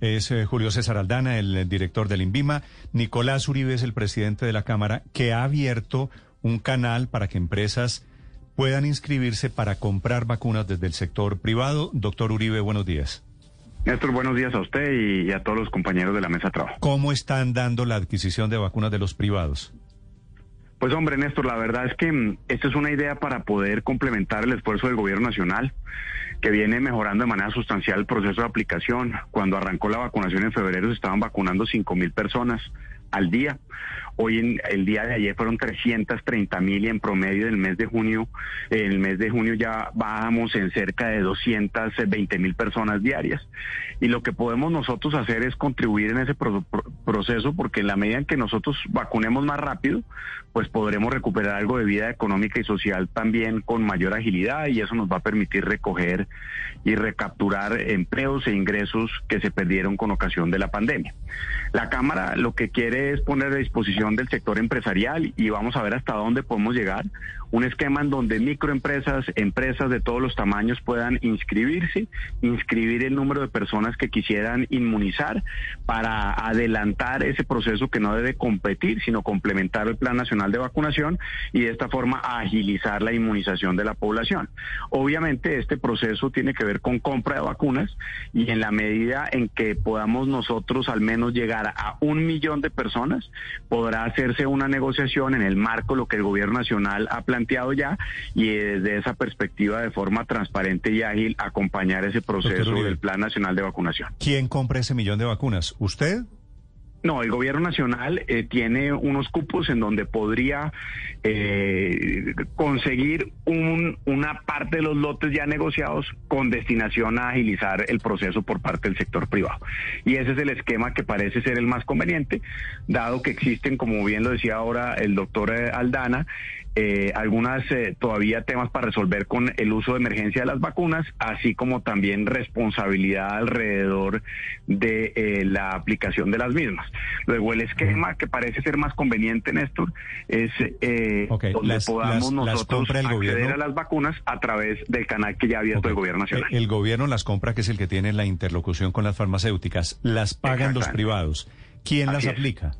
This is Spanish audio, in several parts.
Es eh, Julio César Aldana, el director del INVIMA. Nicolás Uribe es el presidente de la Cámara, que ha abierto un canal para que empresas puedan inscribirse para comprar vacunas desde el sector privado. Doctor Uribe, buenos días. Néstor, buenos días a usted y, a todos los compañeros de la mesa de trabajo. ¿Cómo están dando la adquisición de vacunas de los privados? Pues hombre, Néstor, la verdad es que mm, esta es una idea para poder complementar el esfuerzo del gobierno nacional, que viene mejorando de manera sustancial el proceso de aplicación. Cuando arrancó la vacunación en febrero se estaban vacunando 5 mil personas al día. Hoy en el día de ayer fueron 330 mil y en promedio del mes de junio, en el mes de junio ya bajamos en cerca de 220 mil personas diarias. Y lo que podemos nosotros hacer es contribuir en ese proceso porque en la medida en que nosotros vacunemos más rápido, pues podremos recuperar algo de vida económica y social también con mayor agilidad y eso nos va a permitir recoger y recapturar empleos e ingresos que se perdieron con ocasión de la pandemia. La Cámara lo que quiere es poner a disposición del sector empresarial y vamos a ver hasta dónde podemos llegar. Un esquema en donde microempresas, empresas de todos los tamaños puedan inscribirse, inscribir el número de personas que quisieran inmunizar para adelantar ese proceso que no debe competir, sino complementar el Plan Nacional de Vacunación y de esta forma agilizar la inmunización de la población. Obviamente este proceso tiene que ver con compra de vacunas y en la medida en que podamos nosotros al menos llegar a un millón de personas, podrá hacerse una negociación en el marco lo que el gobierno nacional ha planteado ya y desde esa perspectiva de forma transparente y ágil acompañar ese proceso del Plan Nacional de Vacunación. ¿Quién compra ese millón de vacunas? ¿Usted? No, el gobierno nacional eh, tiene unos cupos en donde podría eh, conseguir un, una parte de los lotes ya negociados con destinación a agilizar el proceso por parte del sector privado. Y ese es el esquema que parece ser el más conveniente, dado que existen, como bien lo decía ahora el doctor eh, Aldana, eh, algunas eh, todavía temas para resolver con el uso de emergencia de las vacunas, así como también responsabilidad alrededor de eh, la aplicación de las mismas. Luego el esquema que parece ser más conveniente, Néstor, es donde podamos nosotros acceder a las vacunas a través del canal que ya ha abierto el gobierno nacional. El, gobierno las compra, que es el que tiene la interlocución con las farmacéuticas, las pagan los privados. ¿Quién las aplica?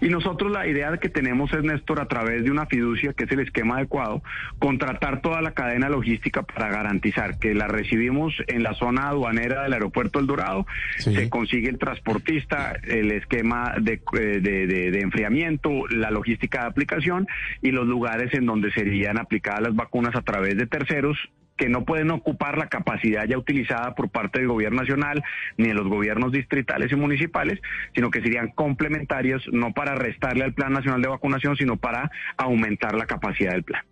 Y nosotros la idea que tenemos es, Néstor, a través de una fiducia, que es el esquema adecuado, contratar toda la cadena logística para garantizar que la recibimos en la zona aduanera del aeropuerto El Dorado, se consigue el transportista, el esquema de, eh, de, de enfriamiento, la logística de aplicación y los lugares en donde serían aplicadas las vacunas a través de terceros que no pueden ocupar la capacidad ya utilizada por parte del gobierno nacional ni de los gobiernos distritales y municipales, sino que serían complementarios no para restarle al Plan Nacional de Vacunación, sino para aumentar la capacidad del plan.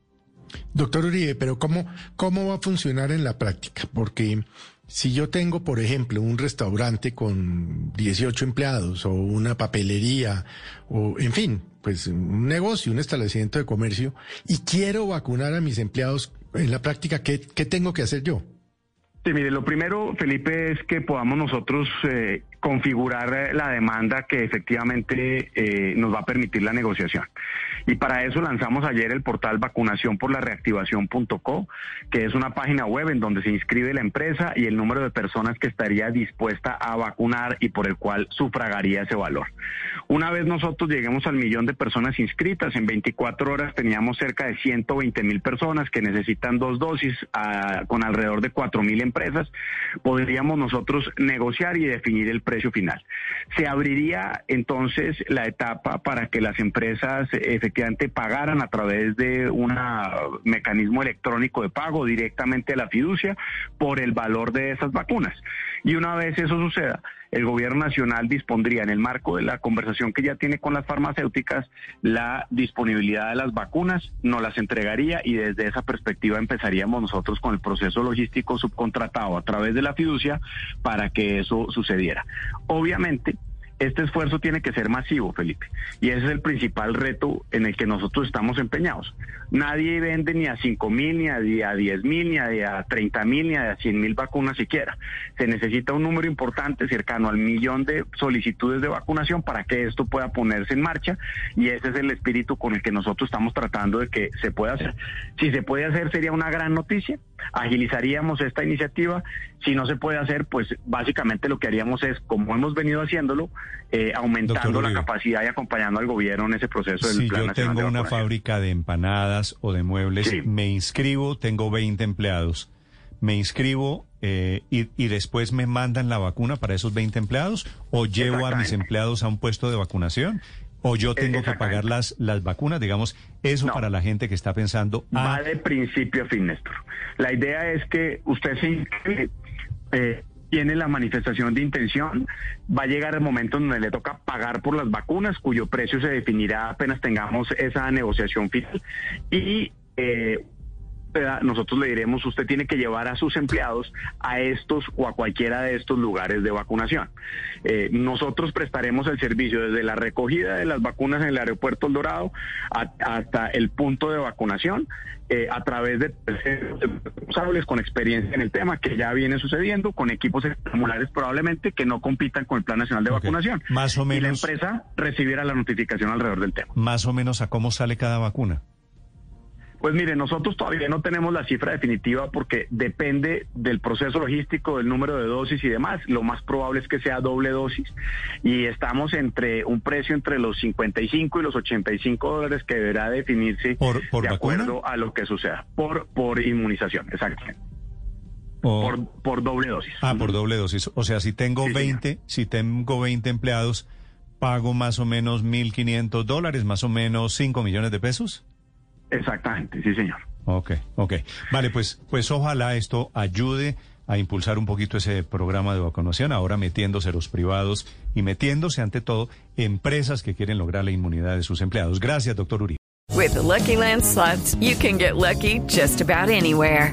Doctor Uribe, pero ¿cómo, cómo va a funcionar en la práctica? Porque si yo tengo, por ejemplo, un restaurante con 18 empleados o una papelería o, en fin, pues un negocio, un establecimiento de comercio y quiero vacunar a mis empleados en la práctica, ¿qué, qué tengo que hacer yo? Sí, mire, lo primero, Felipe, es que podamos nosotros eh, configurar la demanda que efectivamente eh, nos va a permitir la negociación. Y para eso lanzamos ayer el portal vacunación por la reactivación.co, que es una página web en donde se inscribe la empresa y el número de personas que estaría dispuesta a vacunar y por el cual sufragaría ese valor. Una vez nosotros lleguemos al millón de personas inscritas, en 24 horas teníamos cerca de 120 mil personas que necesitan dos dosis con alrededor de 4 mil empresas, podríamos nosotros negociar y definir el precio precio final. Se abriría entonces la etapa para que las empresas efectivamente pagaran a través de un mecanismo electrónico de pago directamente a la fiducia por el valor de esas vacunas. Y una vez eso suceda, el gobierno nacional dispondría en el marco de la conversación que ya tiene con las farmacéuticas la disponibilidad de las vacunas, nos las entregaría y desde esa perspectiva empezaríamos nosotros con el proceso logístico subcontratado a través de la fiducia para que eso sucediera. Obviamente, este esfuerzo tiene que ser masivo, Felipe, y ese es el principal reto en el que nosotros estamos empeñados. Nadie vende ni a 5 mil, ni a, 10 mil, ni a, 30 mil, ni a 100 mil vacunas siquiera. Se necesita un número importante, cercano al millón de solicitudes de vacunación para que esto pueda ponerse en marcha, y ese es el espíritu con el que nosotros estamos tratando de que se pueda hacer. Si se puede hacer, sería una gran noticia agilizaríamos esta iniciativa. Si no se puede hacer, pues básicamente lo que haríamos es, como hemos venido haciéndolo, eh, aumentando la capacidad y acompañando al gobierno en ese proceso del si yo tengo una fábrica de empanadas o de muebles, me inscribo, tengo 20 empleados, me inscribo eh, y, y, después me mandan la vacuna para esos 20 empleados o llevo a mis empleados a un puesto de vacunación o yo tengo que pagar las, las vacunas, digamos, eso para la gente que está pensando. Va de principio a fin, Néstor. La idea es que usted se eh, tiene la manifestación de intención, va a llegar el momento donde le toca pagar por las vacunas, cuyo precio se definirá apenas tengamos esa negociación final. Y eh, nosotros le diremos, usted tiene que llevar a sus empleados a estos o a cualquiera de estos lugares de vacunación. Eh, nosotros prestaremos el servicio desde la recogida de las vacunas en el aeropuerto El Dorado hasta el punto de vacunación eh, a través de responsables con experiencia en el tema que ya viene sucediendo, con equipos formulares probablemente que no compitan con el Plan Nacional de Vacunación. Más o menos. Y la empresa recibirá la notificación alrededor del tema. Más o menos a cómo sale cada vacuna. Pues mire, nosotros todavía no tenemos la cifra definitiva porque depende del proceso logístico, del número de dosis y demás. Lo más probable es que sea doble dosis y estamos entre un precio entre los 55 y los 85 dólares que deberá definirse de acuerdo a lo que suceda por por inmunización, exactamente. Por, por doble dosis. Ah, por doble dosis. O sea, si tengo 20, si tengo 20 empleados, pago más o menos 1.500 dólares, más o menos 5 millones de pesos. Exactamente, sí, señor. Ok, ok. Vale, pues, pues ojalá esto ayude a impulsar un poquito ese programa de vacunación, ahora metiéndose los privados y metiéndose ante todo empresas que quieren lograr la inmunidad de sus empleados. Gracias, doctor Uri. With Lucky Land slots, you can get lucky just about anywhere.